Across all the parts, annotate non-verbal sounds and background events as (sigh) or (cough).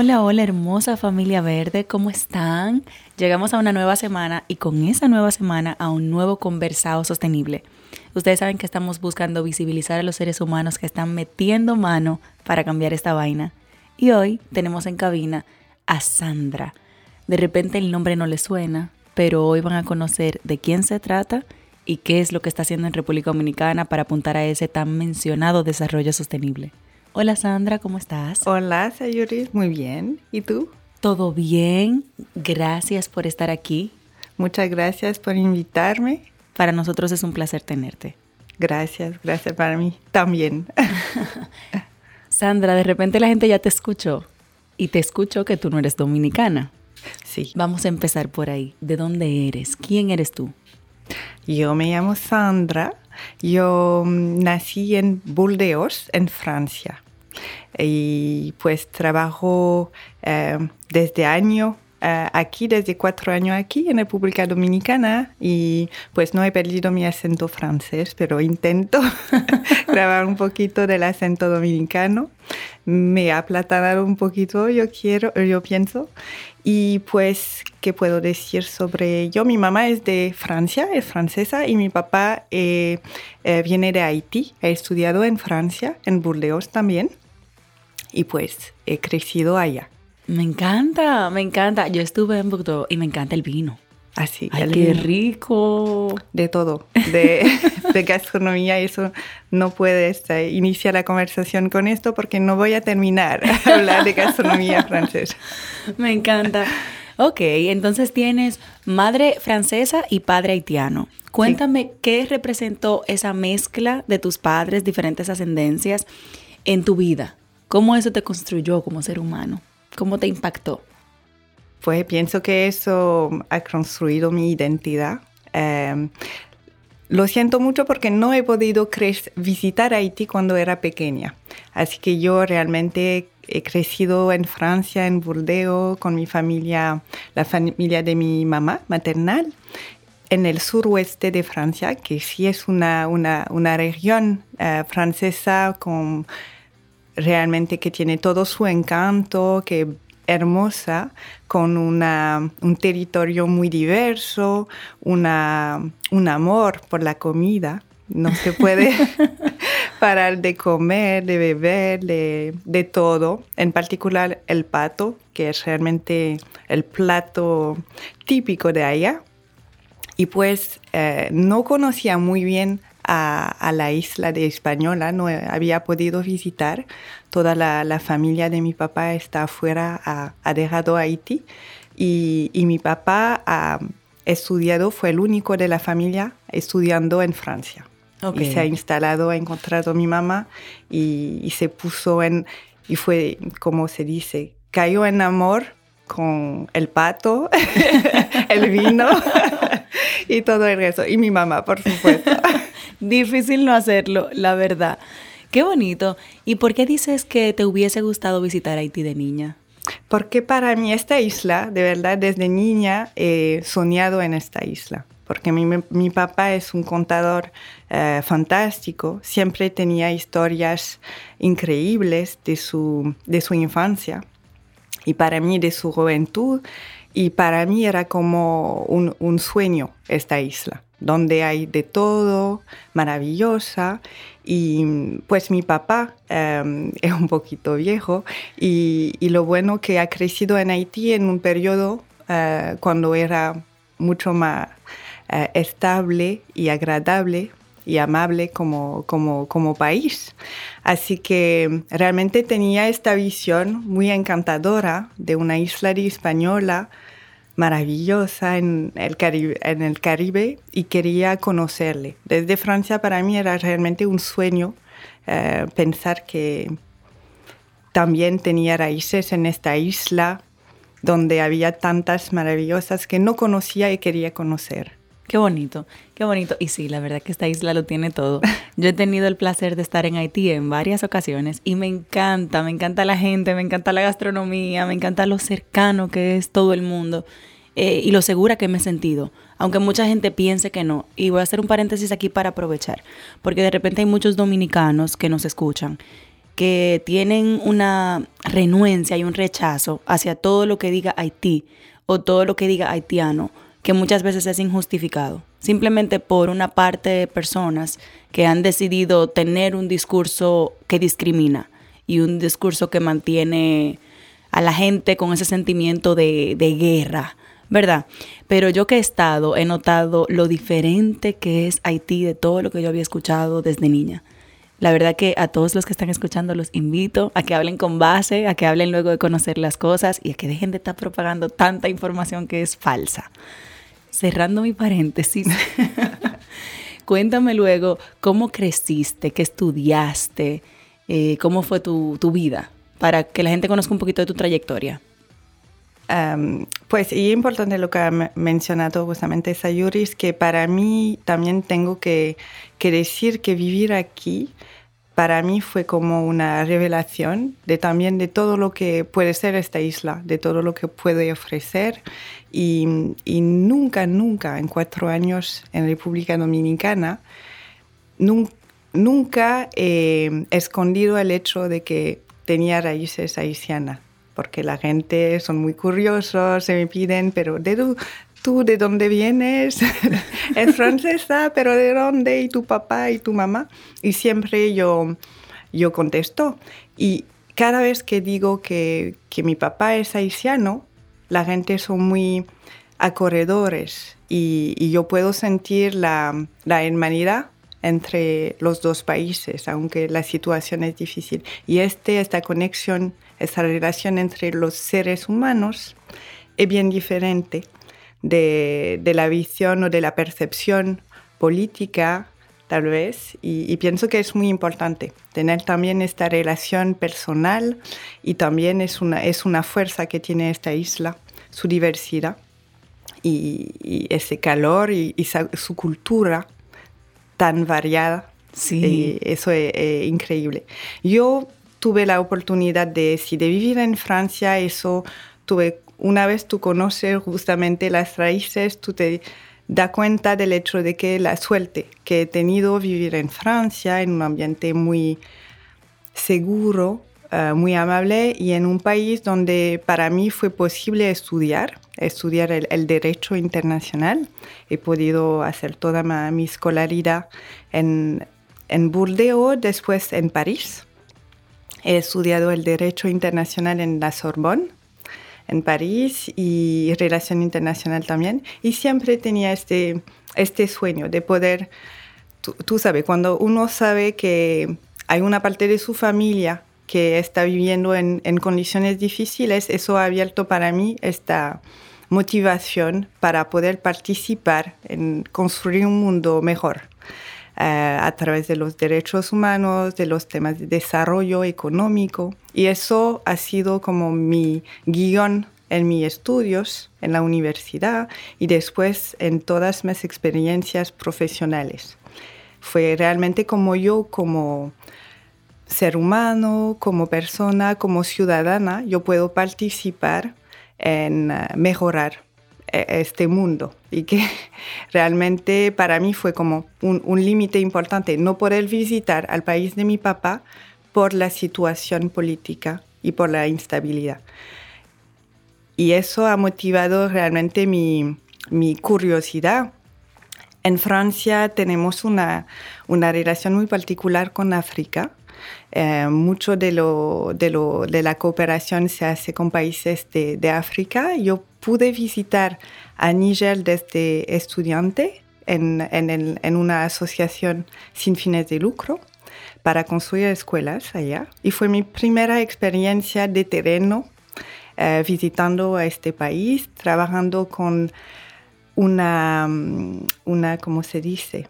Hola, hola hermosa familia verde, ¿cómo están? Llegamos a una nueva semana y con esa nueva semana a un nuevo conversado sostenible. Ustedes saben que estamos buscando visibilizar a los seres humanos que están metiendo mano para cambiar esta vaina. Y hoy tenemos en cabina a Sandra. De repente el nombre no le suena, pero hoy van a conocer de quién se trata y qué es lo que está haciendo en República Dominicana para apuntar a ese tan mencionado desarrollo sostenible. Hola Sandra, ¿cómo estás? Hola Sayuri, muy bien. ¿Y tú? Todo bien, gracias por estar aquí. Muchas gracias por invitarme. Para nosotros es un placer tenerte. Gracias, gracias para mí también. (laughs) Sandra, de repente la gente ya te escuchó y te escuchó que tú no eres dominicana. Sí. Vamos a empezar por ahí. ¿De dónde eres? ¿Quién eres tú? Yo me llamo Sandra. Yo mm, nací en Burdeos, en Francia y pues trabajo eh, desde año eh, aquí, desde cuatro años aquí en República Dominicana y pues no he perdido mi acento francés, pero intento (laughs) grabar un poquito del acento dominicano. Me ha aplatanado un poquito, yo quiero, yo pienso. Y pues, ¿qué puedo decir sobre yo? Mi mamá es de Francia, es francesa, y mi papá eh, viene de Haití. He estudiado en Francia, en Burdeos también y pues he crecido allá. Me encanta, me encanta. Yo estuve en Bordeaux y me encanta el vino. Así, Ay, qué rico. De todo, de, (laughs) de gastronomía, eso no puedes iniciar la conversación con esto porque no voy a terminar (laughs) a hablar de gastronomía (laughs) francesa. Me encanta. Ok, entonces tienes madre francesa y padre haitiano. Cuéntame qué representó esa mezcla de tus padres, diferentes ascendencias en tu vida. ¿Cómo eso te construyó como ser humano? ¿Cómo te impactó? Pues pienso que eso ha construido mi identidad. Em, lo siento mucho porque no he podido visitar Haití cuando era pequeña. Así que yo realmente he crecido en Francia, en Burdeos, con mi familia, la familia de mi mamá maternal, en el suroeste de Francia, que sí es una, una, una región uh, francesa con realmente que tiene todo su encanto, que hermosa, con una, un territorio muy diverso, una, un amor por la comida. No se puede (laughs) parar de comer, de beber, de, de, todo. En particular el pato, que es realmente el plato típico de allá. Y pues eh, no conocía muy bien a, la isla de Española, no había podido visitar. Toda la, familia de mi papá está afuera, ha, dejado Haití y, mi papá ha estudiado, fue el único de la familia estudiando en Francia. Y se ha instalado, ha encontrado a mi mamá y, y se puso en, y fue, como se dice, cayó en amor con el pato, (laughs) el vino (laughs) (laughs) y todo el resto. Y mi mamá, por supuesto. Difícil no hacerlo, la verdad. Qué bonito. ¿Y por qué dices que te hubiese gustado visitar Haití de niña? Porque para mí esta isla, de verdad, desde niña he soñado en esta isla. Porque mi, mi papá es un contador eh, fantástico, siempre tenía historias increíbles de su, de su infancia y para mí de su juventud. Y para mí era como un, un sueño esta isla donde hay de todo, maravillosa. Y pues mi papá em, (laughs) es un poquito viejo y, lo bueno que ha crecido en Haití en un periodo eh, cuando era mucho más eh, estable y agradable y amable como, como, como país. Así que realmente tenía esta visión muy encantadora de una isla española maravillosa en el, Caribe, y quería conocerle. Desde Francia para mí era realmente un sueño eh, pensar que también tenía raíces en esta isla donde había tantas maravillosas que no conocía y quería conocer. Qué bonito, qué bonito. Y sí, la verdad que esta isla lo tiene todo. Yo he tenido el placer de estar en Haití en varias ocasiones y me encanta, me encanta la gente, me encanta la gastronomía, me encanta lo cercano que es todo el mundo eh, y lo segura que me he sentido. Aunque mucha gente piense que no. Y voy a hacer un paréntesis aquí para aprovechar, porque de repente hay muchos dominicanos que nos escuchan que tienen una renuencia y un rechazo hacia todo lo que diga Haití o todo lo que diga haitiano, que muchas veces es injustificado, simplemente por una parte de personas que han decidido tener un discurso que discrimina y un discurso que mantiene a la gente con ese sentimiento de, de guerra, ¿verdad? Pero yo que he estado, he notado lo diferente que es Haití de todo lo que yo había escuchado desde niña. La verdad que a todos los que están escuchando los invito a que hablen con base, a que hablen luego de conocer las cosas y a que dejen de estar propagando tanta información que es falsa. Cerrando mi paréntesis, (laughs) cuéntame luego cómo creciste, qué estudiaste, eh, cómo fue tu, tu vida, para que la gente conozca un poquito de tu trayectoria. Pues y importante lo que ha mencionado justamente Sayuris, que para mí también tengo que, que, decir que vivir aquí para mí fue como una revelación de también de todo lo que puede ser esta isla, de todo lo que puede ofrecer. Y, nunca, nunca en cuatro años en República Dominicana, nunca, he escondido el hecho de que tenía raíces haitianas porque la gente son muy curiosos, se me piden, pero ¿de tú, de dónde vienes? (laughs) es francesa, (laughs) pero ¿de dónde? ¿Y tu papá y tu mamá? Y siempre yo, yo contesto. Y cada vez que digo que, que mi papá es haitiano, la gente son muy acogedores y, yo puedo sentir la, la hermanidad entre los dos países, aunque la situación es difícil. Y este, esta conexión esa relación entre los seres humanos es bien diferente de, la visión o de la percepción política, tal vez, y, pienso que es muy importante tener también esta relación personal y también es una, es una fuerza que tiene esta isla, su diversidad y, ese calor y, su cultura tan variada. Sí. eso es, es, increíble. Yo tuve la oportunidad de, si de vivir en Francia, eso tuve, una vez tú conoces justamente las raíces, tú te das cuenta del hecho de que la suerte que he tenido vivir en Francia, en un ambiente muy seguro, eh, muy amable y en un país donde para mí fue posible estudiar, estudiar el, derecho internacional. He podido hacer toda mi escolaridad en Burdeos, después en París He estudiado el Derecho Internacional en la Sorbonne, en París, y Relación Internacional también. Y siempre tenía este, este sueño de poder, tú, sabes, cuando uno sabe que hay una parte de su familia que está viviendo en, en condiciones difíciles, eso ha abierto para mí esta motivación para poder participar en construir un mundo mejor. Eh, a través de los derechos humanos, de los temas de desarrollo económico. Y eso ha sido como mi guion en mis estudios en la universidad y después en todas mis experiencias profesionales. Fue realmente como yo, como ser humano, como persona, como ciudadana, yo puedo participar en eh, mejorar este mundo y que (laughs) realmente para mí fue como un, límite importante no poder visitar al país de mi papá por la situación política y por la instabilidad. Y eso ha motivado realmente mi, curiosidad. En Francia tenemos una, una relación muy particular con África. Eh, mucho de, lo, de, lo, de, la cooperación se hace con países de, de África. Yo pude visitar a Níger desde estudiante en, una asociación sin fines de lucro para construir escuelas allá. Y fue mi primera experiencia de terreno eh, visitando a este país, trabajando con una, mm, una, ¿cómo se dice?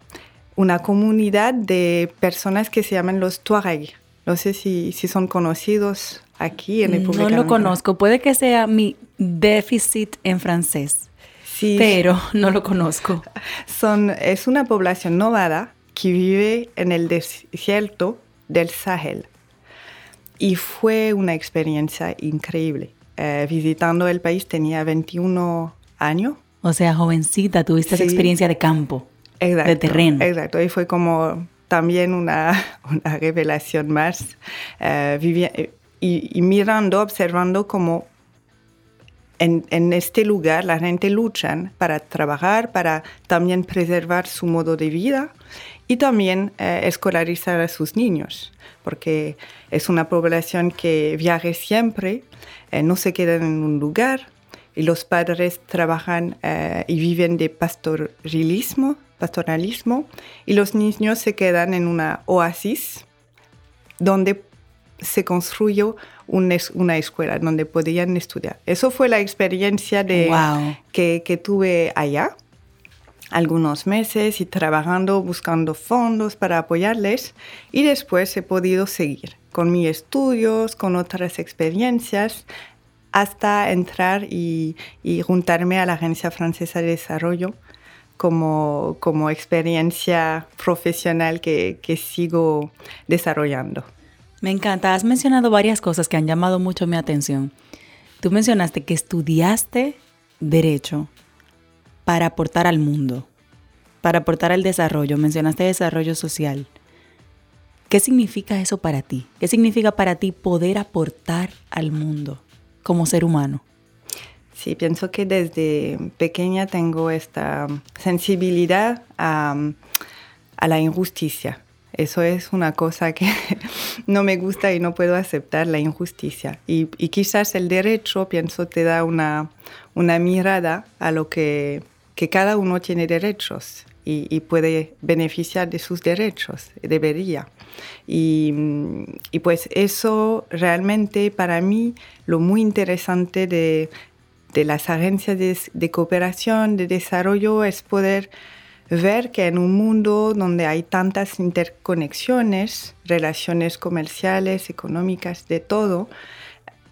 Una comunidad de personas que se llaman los Tuareg. No sé si, si son conocidos aquí en República No lo conozco. Puede que sea mi déficit en francés. Sí. Pero (laughs) no lo conozco. Son, es una población nómada que vive en el desierto del Sahel. Y fue una experiencia increíble. Eh, visitando el país tenía 21 años. O sea, jovencita, tuviste esa experiencia de campo, de terreno. Exacto, y fue como también una, (laughs) una revelación más. Eh, y, mirando, observando cómo en, este lugar la gente lucha para trabajar, para también preservar su modo de vida y también eh, escolarizar a sus niños, porque es una población que viaja siempre, eh, no se quedan en un lugar y los padres trabajan eh, y viven de pastoralismo, pastoralismo y los niños se quedan en una oasis donde se construyó una escuela donde podían estudiar. Eso fue la experiencia de, que, que tuve allá algunos meses y trabajando, buscando fondos para apoyarles y después he podido seguir con mis estudios, con otras experiencias, hasta entrar y, juntarme a la Agencia Francesa de Desarrollo como, como experiencia profesional que, que sigo desarrollando. Me encanta. Has mencionado varias cosas que han llamado mucho mi atención. Tú mencionaste que estudiaste derecho para aportar al mundo, para aportar al desarrollo. Mencionaste desarrollo social. ¿Qué significa eso para ti? ¿Qué significa para ti poder aportar al mundo como ser humano? Sí, pienso que desde pequeña tengo esta sensibilidad a, a la injusticia eso es una cosa que (laughs) no me gusta y no puedo aceptar, la injusticia. Y, quizás el derecho, pienso, te da una, una mirada a lo que, que cada uno tiene derechos y, puede beneficiar de sus derechos, debería. Y, y, pues eso realmente para mí lo muy interesante de, de las agencias de, cooperación, de desarrollo, es poder ver que en un mundo donde hay tantas interconexiones, relaciones comerciales, económicas, de todo,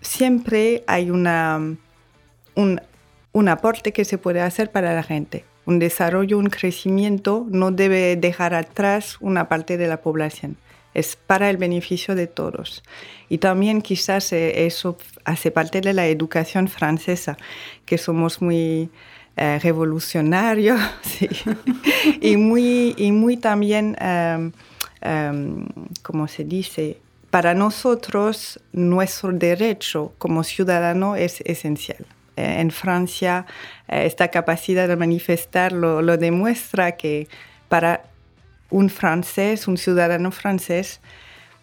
siempre hay una, un, un aporte que se puede hacer para la gente. Un desarrollo, un crecimiento no debe dejar atrás una parte de la población. Es para el beneficio de todos. Y también quizás eh, eso hace parte de la educación francesa, que somos muy eh, revolucionario (laughs) y, muy, y muy también, um, um, como se dice, para nosotros nuestro derecho como ciudadano es esencial. Eh, en Francia eh, esta capacidad de manifestar lo, lo demuestra que para un francés, un ciudadano francés,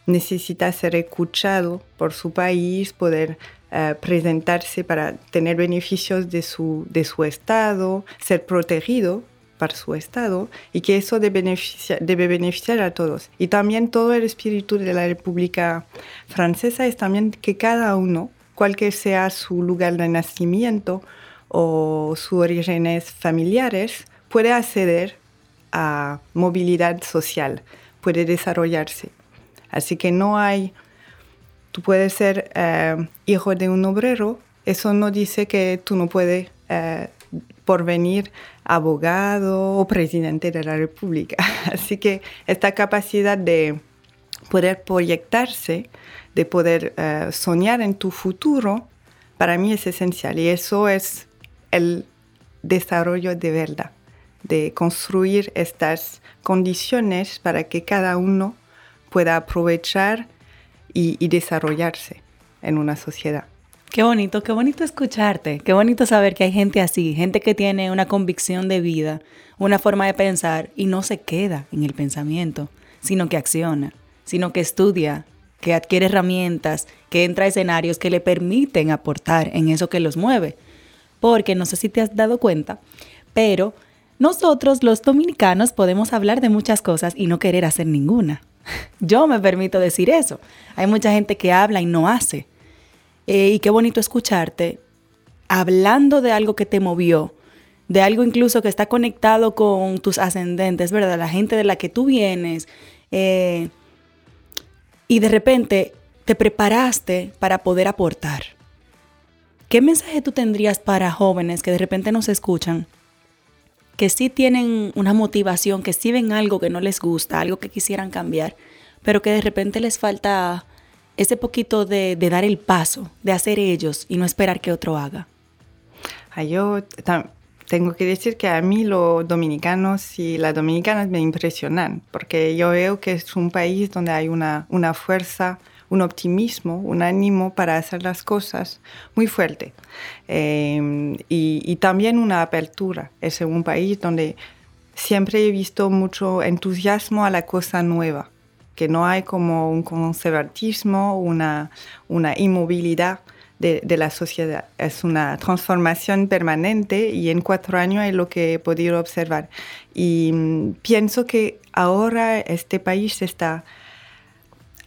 necesita ser escuchado por su país, poder eh, presentarse para tener beneficios de su, de su estado, ser protegido para su estado y que eso debe beneficiar, debe beneficiar a todos. Y también todo el espíritu de la República Francesa es también que cada uno, cualquier sea su lugar de nacimiento o sus orígenes familiares, puede acceder a movilidad social, puede desarrollarse. Así que no hay Tú puedes ser eh, hijo de un obrero, eso no dice que tú no puedes eh, por venir abogado o presidente de la República. (laughs) Así que esta capacidad de poder proyectarse, de poder eh, soñar en tu futuro, para mí es esencial y eso es el desarrollo de verdad, de construir estas condiciones para que cada uno pueda aprovechar y, desarrollarse en una sociedad. Qué bonito, qué bonito escucharte, qué bonito saber que hay gente así, gente que tiene una convicción de vida, una forma de pensar y no se queda en el pensamiento, sino que acciona, sino que estudia, que adquiere herramientas, que entra a escenarios que le permiten aportar en eso que los mueve. porque no sé si te has dado cuenta, pero nosotros los dominicanos podemos hablar de muchas cosas y no querer hacer ninguna. (laughs) Yo me permito decir eso. Hay mucha gente que habla y no hace. Eh, y qué bonito escucharte hablando de algo que te movió, de algo incluso que está conectado con tus ascendentes, ¿verdad? La gente de la que tú vienes. Eh, y de repente te preparaste para poder aportar. ¿Qué mensaje tú tendrías para jóvenes que de repente nos escuchan, que sí tienen una motivación, que sí ven algo que no les gusta, algo que quisieran cambiar, pero que de repente les falta ese poquito de, dar el paso, de hacer ellos y no esperar que otro haga? Yo tengo que decir que a mí los dominicanos y las dominicanas me impresionan, porque yo veo que es un país donde hay una, una fuerza un optimismo, un ánimo para hacer las cosas muy fuerte. Em, y, también una apertura. Es un país donde siempre he visto mucho entusiasmo a la cosa nueva, que no hay como un conservatismo, una, inmovilidad. De, de, la sociedad. Es una transformación permanente y en cuatro años es lo que he podido observar. Y mm, pienso que ahora este país está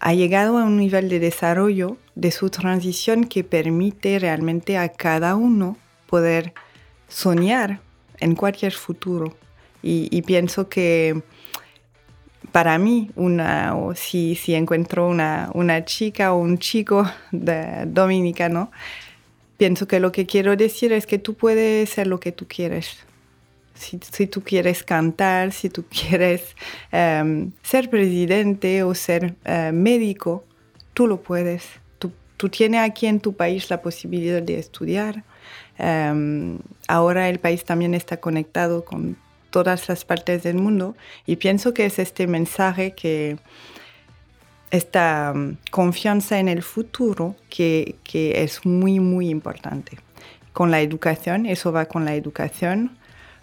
ha llegado a un nivel de desarrollo de su transición que permite realmente a cada uno poder soñar en cualquier futuro. Y, pienso que para mí, una, si, si encuentro una, una chica o un chico de, dominicano, pienso que lo que quiero decir es que tú puedes ser lo que tú quieres si, tú quieres cantar, si tú quieres em, ser presidente o ser eh, médico, tú lo puedes. Tú, tienes aquí en tu país la posibilidad de estudiar. Em, ahora el país también está conectado con todas las partes del mundo y pienso que es este mensaje que esta em, confianza en el futuro que, que es muy, muy importante. Con la educación, eso va con la educación,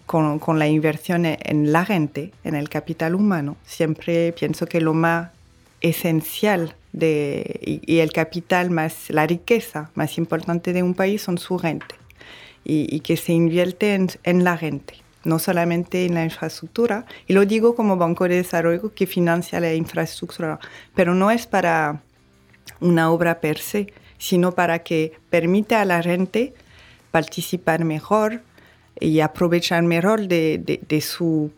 con, la inversión en la gente, en el capital humano, siempre pienso que lo más esencial y, el capital más, la riqueza más importante de un país son su gente y, que se invierte en, la gente, no solamente en la infraestructura. Y lo digo como Banco de Desarrollo que financia la infraestructura, pero no es para una obra per se, sino para que permita a la gente participar mejor, y aprovechar mejor de, su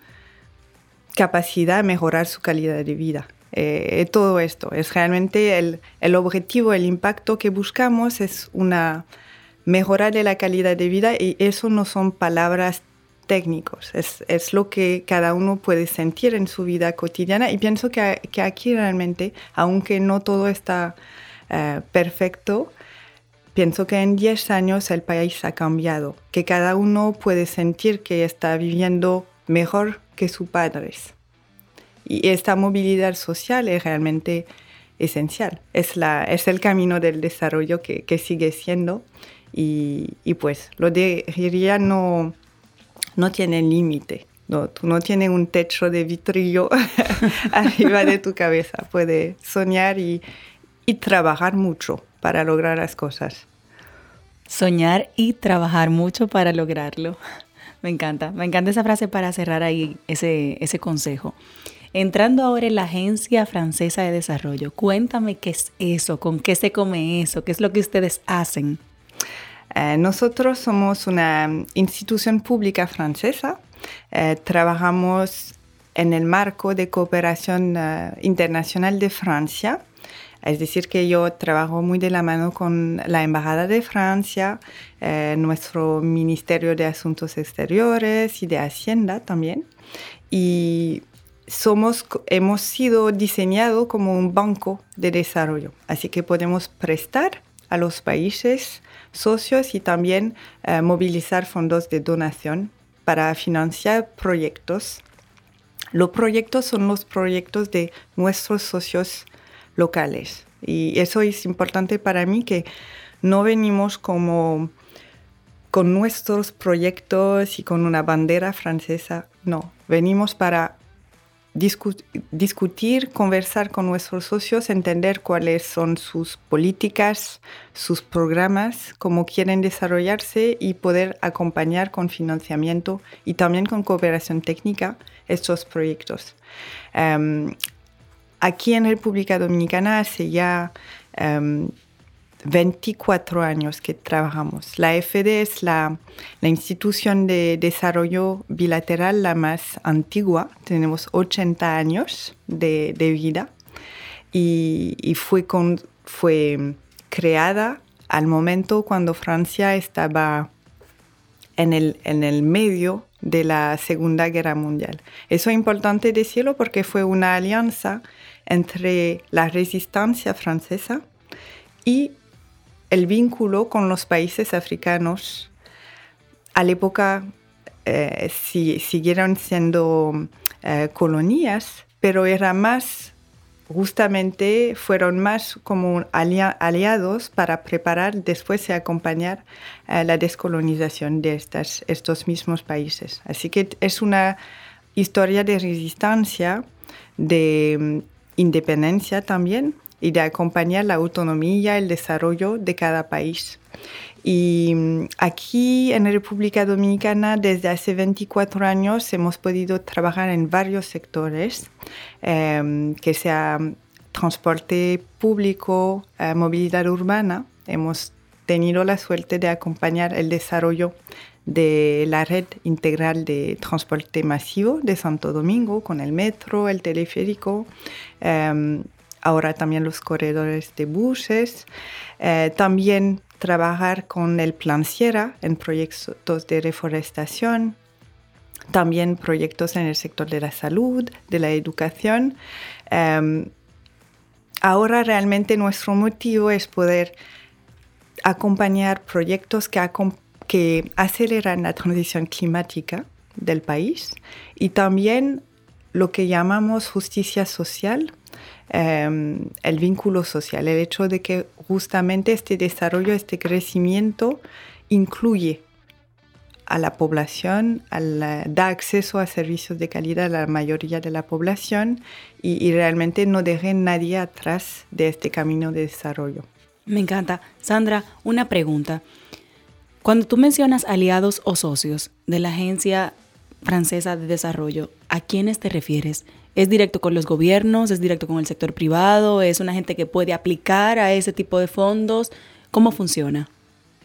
capacidad de mejorar su calidad de vida. Eh, todo esto es realmente el, el, objetivo, el impacto que buscamos es una mejorar de la calidad de vida y eso no son palabras técnicos, es, es, lo que cada uno puede sentir en su vida cotidiana y pienso que, que aquí realmente, aunque no todo está eh, perfecto, Pienso que en 10 años el país ha cambiado, que cada uno puede sentir que está viviendo mejor que sus padres. Y esta movilidad social es realmente esencial. Es, la, es el camino del desarrollo que, que sigue siendo. Y, y, pues lo de no, no tiene límite. No, tú no tienes un techo de vitrillo (laughs) arriba de tu cabeza. Puedes soñar y, y trabajar mucho para lograr las cosas. Soñar y trabajar mucho para lograrlo. Me encanta, me encanta esa frase para cerrar ahí ese, ese consejo. Entrando ahora en la Agencia Francesa de Desarrollo, cuéntame qué es eso, con qué se come eso, qué es lo que ustedes hacen. Eh, nosotros somos una institución pública francesa. Eh, trabajamos en el marco de cooperación eh, internacional de Francia es decir, que yo trabajo muy de la mano con la Embajada de Francia, eh, nuestro Ministerio de Asuntos Exteriores y de Hacienda también. Y somos, hemos sido diseñados como un banco de desarrollo, así que podemos prestar a los países socios y también eh, movilizar fondos de donación para financiar proyectos. Los proyectos son los proyectos de nuestros socios locales. Y eso es importante para mí, que no venimos como con nuestros proyectos y con una bandera francesa, no, venimos para discutir, conversar con nuestros socios, entender cuáles son sus políticas, sus programas, cómo quieren desarrollarse y poder acompañar con financiamiento y también con cooperación técnica estos proyectos. Em, aquí en República Dominicana hace ya 24 em, años que trabajamos. La FD es la, institución de desarrollo bilateral la más antigua. Tenemos 80 años de, vida y, fue, fue creada al momento cuando Francia estaba en el, en el medio de la Segunda Guerra Mundial. Eso es importante decirlo porque fue una alianza entre la resistencia francesa y el vínculo con los países africanos. A la época eh, siguieron siendo eh, colonias, pero era más justamente fueron más como aliados para preparar después y acompañar eh, la descolonización de estas, estos mismos países. Así que es una historia de resistencia, de independencia también y de acompañar la autonomía, el desarrollo de cada país. Y mm, aquí en República Dominicana, desde hace 24 años, hemos podido trabajar en varios sectores, em, que sea transporte público, eh, movilidad urbana. Hemos tenido la suerte de acompañar el desarrollo de la red integral de transporte masivo de Santo Domingo con el metro, el teleférico, em, ahora también los corredores de buses. Eh, también trabajar con el Plan Sierra en proyectos de reforestación, también proyectos en el sector de la salud, de la educación. Em, ahora realmente nuestro motivo es poder acompañar proyectos que, que aceleran la transición climática del país y también lo que llamamos justicia social, Em, el vínculo social, el hecho de que justamente este desarrollo, este crecimiento incluye a la población, da acceso a servicios de calidad a la mayoría de la población y, realmente no deje nadie atrás de este camino de desarrollo. Me encanta. Sandra, una pregunta. Cuando tú mencionas aliados o socios de la Agencia Francesa de Desarrollo, ¿a quiénes te refieres? ¿Es directo con los gobiernos? ¿Es directo con el sector privado? ¿Es una gente que puede aplicar a ese tipo de fondos? ¿Cómo funciona?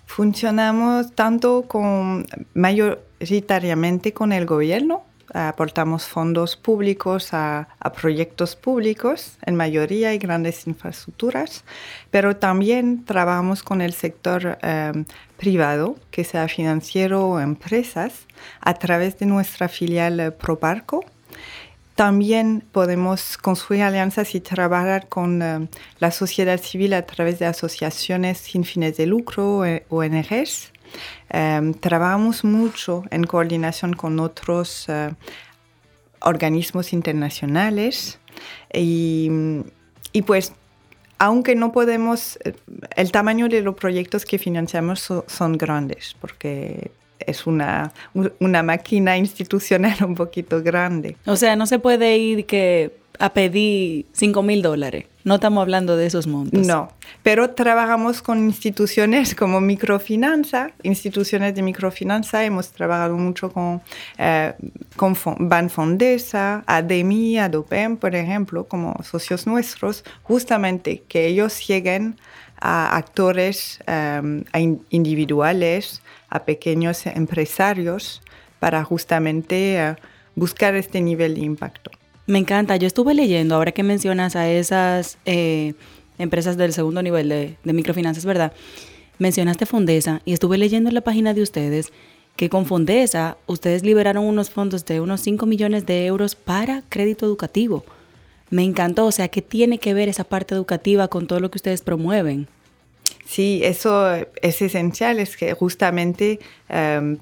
Funcionamos tanto con, mayoritariamente con el gobierno. Aportamos fondos públicos a, proyectos públicos, en mayoría y grandes infraestructuras, pero también trabajamos con el sector em, privado, que sea financiero o empresas, a través de nuestra filial Proparco, también podemos construir alianzas y trabajar con eh, la sociedad civil a través de asociaciones sin fines de lucro, eh, ONGs. Em, trabajamos mucho en coordinación con otros eh, organismos internacionales y, y, pues aunque no podemos, el tamaño de los proyectos que financiamos son grandes porque es una, una máquina institucional (laughs) un poquito grande. O sea, no se puede ir que a pedir 5 mil dólares. No estamos hablando de esos montos. No, pero trabajamos con instituciones como microfinanza, instituciones de microfinanza. Hemos trabajado mucho con, eh, con Banfondesa, ADEMI, ADOPEM, por ejemplo, como socios nuestros, justamente que ellos lleguen a actores eh, individuales, a pequeños empresarios para justamente eh, buscar este nivel de impacto. Me encanta. Yo estuve leyendo, ahora que mencionas a esas eh, empresas del segundo nivel de, microfinanzas, ¿verdad? Mencionaste Fondesa y estuve leyendo en la página de ustedes que con Fondesa ustedes liberaron unos fondos de unos 5 millones de euros para crédito educativo. Me encantó, o sea, ¿qué tiene que ver esa parte educativa con todo lo que ustedes promueven? Sí, eso es esencial, es que justamente em,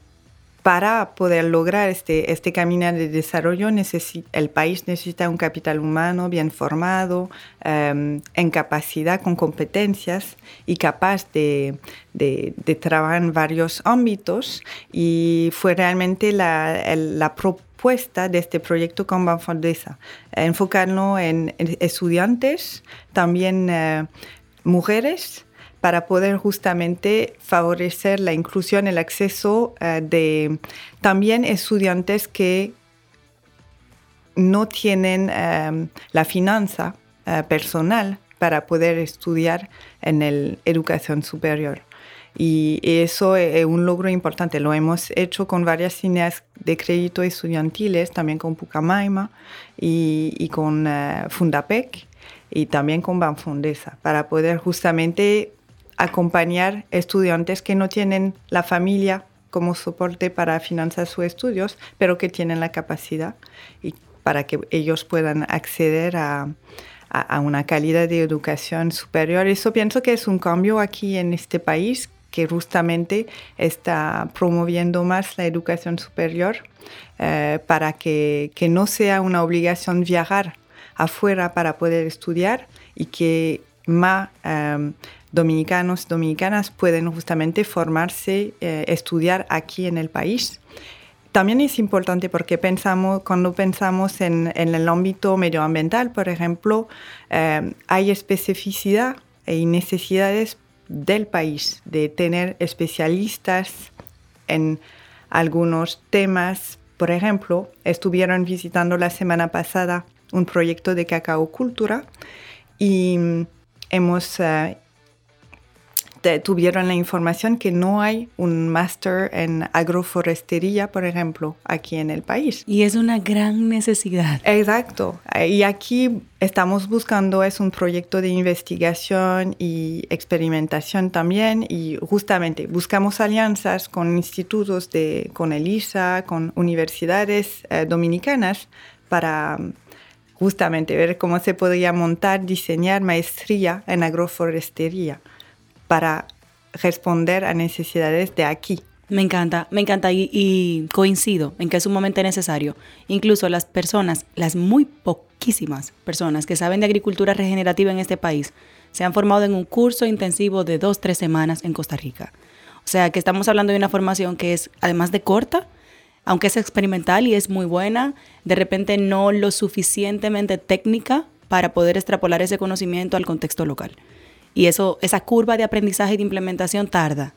para poder lograr este, este camino de desarrollo, el país necesita un capital humano bien formado, em, en capacidad, con competencias y capaz de, de, trabajar en varios ámbitos. Y fue realmente la, la propuesta de este proyecto con Banfondesa, enfocarlo en, estudiantes, también eh, mujeres, para poder justamente favorecer la inclusión, el acceso eh, de también estudiantes que no tienen eh, la finanza eh, personal para poder estudiar en la educación superior. Y eso es un logro importante. Lo hemos hecho con varias líneas de crédito estudiantiles, también con Pucamaima y, y con Fundapec y también con Banfondesa, para poder justamente acompañar estudiantes que no tienen la familia como soporte para financiar sus estudios, pero que tienen la capacidad y para que ellos puedan acceder a, una calidad de educación superior. Eso pienso que es un cambio aquí en este país que justamente está promoviendo más la educación superior eh, para que, no sea una obligación viajar afuera para poder estudiar y que más eh, dominicanos, dominicanas pueden justamente formarse, eh, estudiar aquí en el país. También es importante porque pensamos, cuando pensamos en, el ámbito medioambiental, por ejemplo, eh, hay especificidad y necesidades del país de tener especialistas en algunos temas. Por ejemplo, estuvieron visitando la semana pasada un proyecto de cacao cultura y mm, hemos uh, tuvieron la información que no hay un máster en agroforestería, por ejemplo, aquí en el país. Y es una gran necesidad. Exacto. Y aquí estamos buscando, es un proyecto de investigación y experimentación también, y justamente buscamos alianzas con institutos de, con ELISA, con universidades eh, dominicanas para justamente ver cómo se podría montar, diseñar maestría en agroforestería para responder a necesidades de aquí. Me encanta, me encanta y, coincido en que es sumamente necesario. Incluso las personas, las muy poquísimas personas que saben de agricultura regenerativa en este país, se han formado en un curso intensivo de dos, tres semanas en Costa Rica. O sea que estamos hablando de una formación que es, además de corta, aunque es experimental y es muy buena, de repente no lo suficientemente técnica para poder extrapolar ese conocimiento al contexto local. Y eso, esa curva de aprendizaje y de implementación tarda.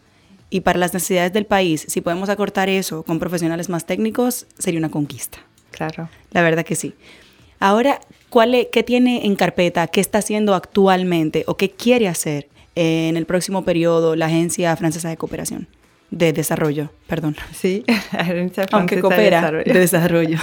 Y para las necesidades del país, si podemos acortar eso con profesionales más técnicos, sería una conquista. Claro. La verdad que sí. Ahora, ¿cuál ¿qué tiene en carpeta? ¿Qué está haciendo actualmente o qué quiere hacer en el próximo periodo la Agencia Francesa de Cooperación? De Desarrollo, perdón. Sí, (laughs) Agencia Francesa Aunque coopera, de Desarrollo. De desarrollo.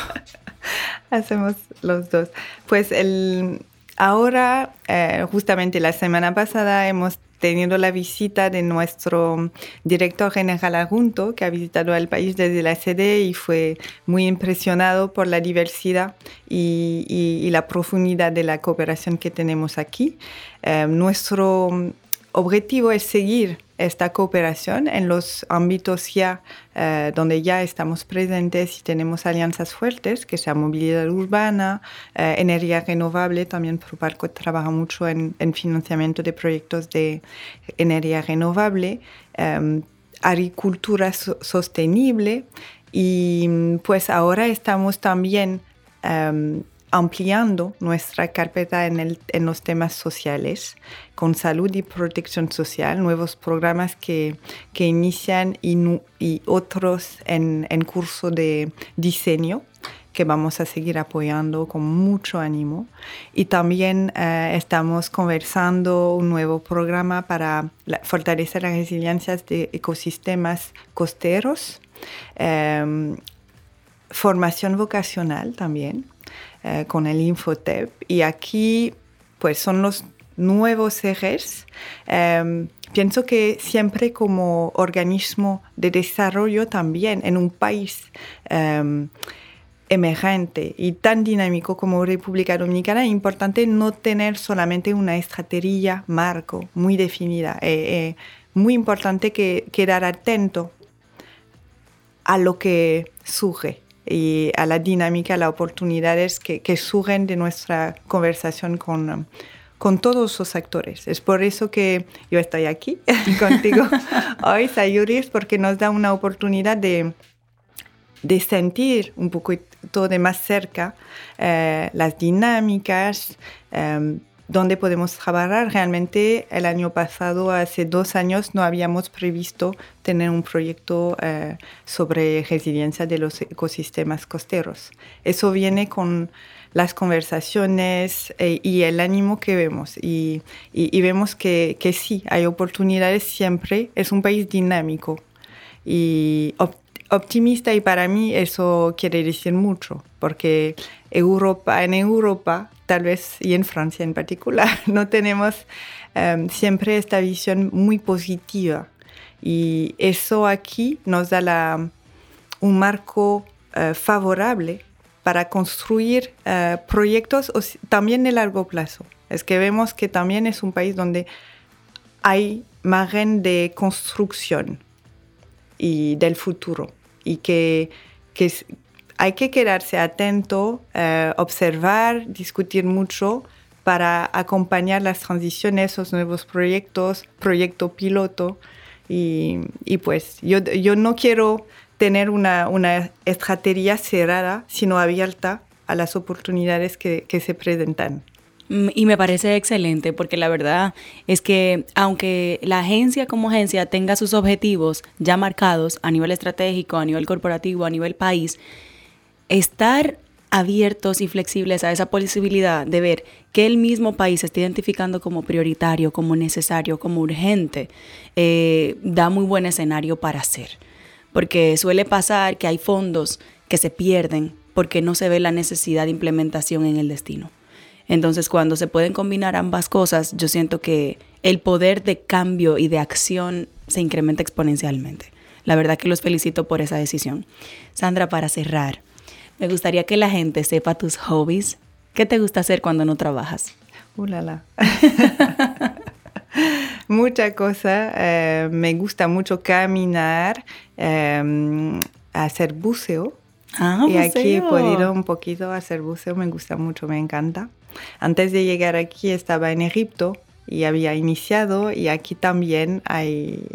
(laughs) Hacemos los dos. Pues el, Ahora, eh, justamente la semana pasada hemos tenido la visita de nuestro director general adjunto, que ha visitado el país desde la sede y fue muy impresionado por la diversidad y, la profundidad de la cooperación que tenemos aquí. Eh, nuestro objetivo es seguir esta cooperación en los ámbitos ya eh, donde ya estamos presentes y tenemos alianzas fuertes, que sea movilidad urbana, eh, energía renovable, también Proparco trabaja mucho en, financiamiento de proyectos de energía renovable, em, agricultura sostenible y pues ahora estamos también em, ampliando nuestra carpeta en, los temas sociales, con salud y protección social, nuevos programas que, inician y, otros en, curso de diseño que vamos a seguir apoyando con mucho ánimo. Y también eh, estamos conversando un nuevo programa para fortalecer las resiliencias de ecosistemas costeros, em, formación vocacional también eh, con el Infotep. Y aquí, pues son los nuevos ejes. Em, pienso que siempre como organismo de desarrollo también en un país em, emergente y tan dinámico como República Dominicana, es importante no tener solamente una estrategia marco muy definida. Eh, eh, muy importante que quedar atento a lo que surge y a la dinámica, a las oportunidades que, que surgen de nuestra conversación con, con todos los actores. Es por eso que yo estoy aquí (laughs) contigo (laughs) hoy, Sayuris, porque nos da una oportunidad de, de sentir un poco todo de más cerca eh, las dinámicas, em, donde podemos trabajar. Realmente el año pasado, hace dos años, no habíamos previsto tener un proyecto eh, sobre resiliencia de los ecosistemas costeros. Eso viene con las conversaciones eh, y el ánimo que vemos. Y, vemos que, que, sí, hay oportunidades siempre. Es un país dinámico y optimista y para mí eso quiere decir mucho, porque Europa, en Europa, tal vez y en Francia en particular, (laughs) no tenemos em, siempre esta visión muy positiva. Y eso aquí nos da la, un marco eh, favorable para construir eh, proyectos también de largo plazo. Es que vemos que también es un país donde hay margen de construcción y del futuro y que, que hay que quedarse atento, eh, observar, discutir mucho para acompañar las transiciones, los nuevos proyectos, proyecto piloto. Y, y pues yo, yo, no quiero tener una, una, estrategia cerrada, sino abierta a las oportunidades que, que se presentan. Mm, y me parece excelente porque la verdad es que aunque la agencia como agencia tenga sus objetivos ya marcados a nivel estratégico, a nivel corporativo, a nivel país, estar abiertos y flexibles a esa posibilidad de ver que el mismo país se está identificando como prioritario, como necesario, como urgente, eh, da muy buen escenario para hacer. Porque suele pasar que hay fondos que se pierden porque no se ve la necesidad de implementación en el destino. Entonces, cuando se pueden combinar ambas cosas, yo siento que el poder de cambio y de acción se incrementa exponencialmente. La verdad que los felicito por esa decisión. Sandra, para cerrar, me gustaría que la gente sepa tus hobbies. ¿Qué te gusta hacer cuando no trabajas? ¡Ulala! (laughs) Mucha cosa. Eh, me gusta mucho caminar, eh, hacer buceo. Ah, y aquí he podido un poquito hacer buceo, me gusta mucho, me encanta. Antes de llegar aquí estaba en Egipto y había iniciado y aquí también hay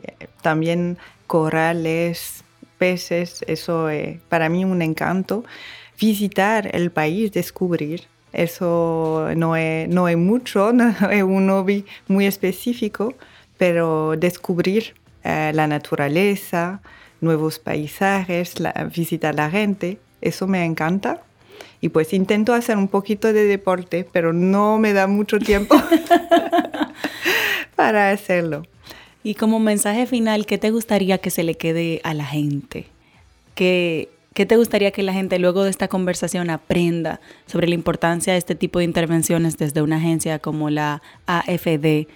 también corales, peces, eso es para mí un encanto. Visitar el país, descubrir, eso no es, no es mucho, (laughs) no es un hobby muy específico, pero descubrir eh, la naturaleza, nuevos paisajes, visitar la gente, eso me encanta. Y pues intento hacer un poquito de deporte, pero no me da mucho tiempo (laughs) (laughs) para hacerlo. Y como mensaje final, ¿qué te gustaría que se le quede a la gente? ¿Qué, ¿Qué te gustaría que la gente luego de esta conversación aprenda sobre la importancia de este tipo de intervenciones desde una agencia como la AFD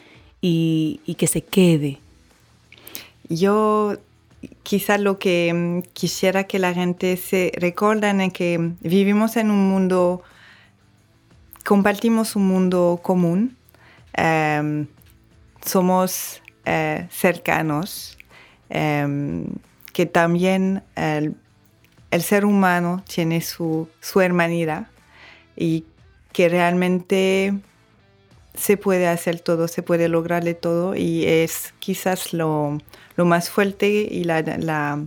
y, que se quede? Yo quizá lo que mm, quisiera que la gente se recuerde es que vivimos en un mundo, compartimos un mundo común, em, somos eh, cercanos, em, que también el, ser humano tiene su, su hermanidad y que realmente se puede hacer todo, se puede lograrle todo y es quizás lo, lo más fuerte y la, la,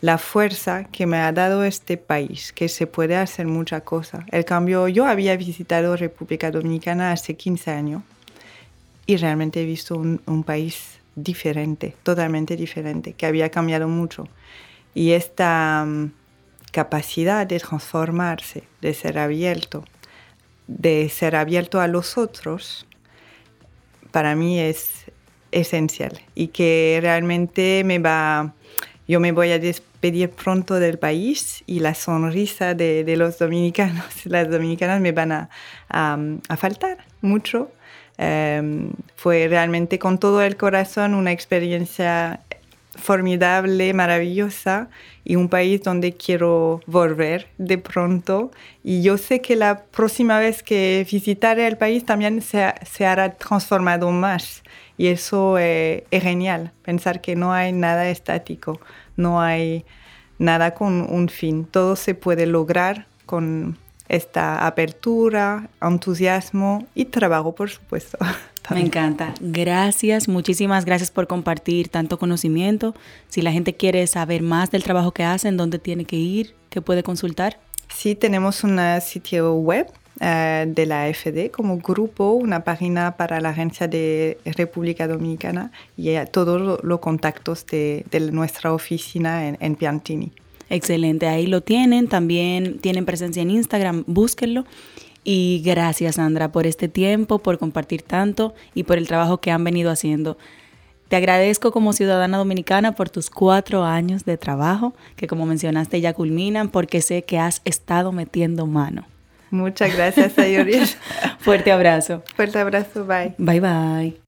la, fuerza que me ha dado este país, que se puede hacer mucha cosa. El cambio, yo había visitado República Dominicana hace 15 años y realmente he visto un, país diferente, totalmente diferente, que había cambiado mucho. Y esta um, capacidad de transformarse, de ser abierto, de ser abierto a los otros, para mí es esencial y que realmente me va, yo me voy a despedir pronto del país y la sonrisa de, los dominicanos, (laughs) las dominicanas me van a, faltar mucho. Em, fue realmente con todo el corazón una experiencia formidable, maravillosa y un país donde quiero volver de pronto. Y yo sé que la próxima vez que visitaré el país también se, se hará transformado más. Y eso es genial, pensar que no hay nada estático, no hay nada con un fin. Todo se puede lograr con esta apertura, entusiasmo y trabajo, por supuesto. (laughs) Me encanta. Gracias, muchísimas gracias por compartir tanto conocimiento. Si la gente quiere saber más del trabajo que hacen, ¿dónde tiene que ir? ¿Qué puede consultar? Sí, tenemos un sitio web eh, de la AFD como grupo, una página para la agencia de República Dominicana y eh, todos los contactos de, nuestra oficina en, en Piantini. Excelente, ahí lo tienen, también tienen presencia en Instagram, búsquenlo. Y gracias, Sandra, por este tiempo, por compartir tanto y por el trabajo que han venido haciendo. Te agradezco como ciudadana dominicana por tus cuatro años de trabajo, que como mencionaste ya culminan, porque sé que has estado metiendo mano. Muchas gracias, Ayuriel. (laughs) Fuerte abrazo. Fuerte abrazo, bye. Bye, bye.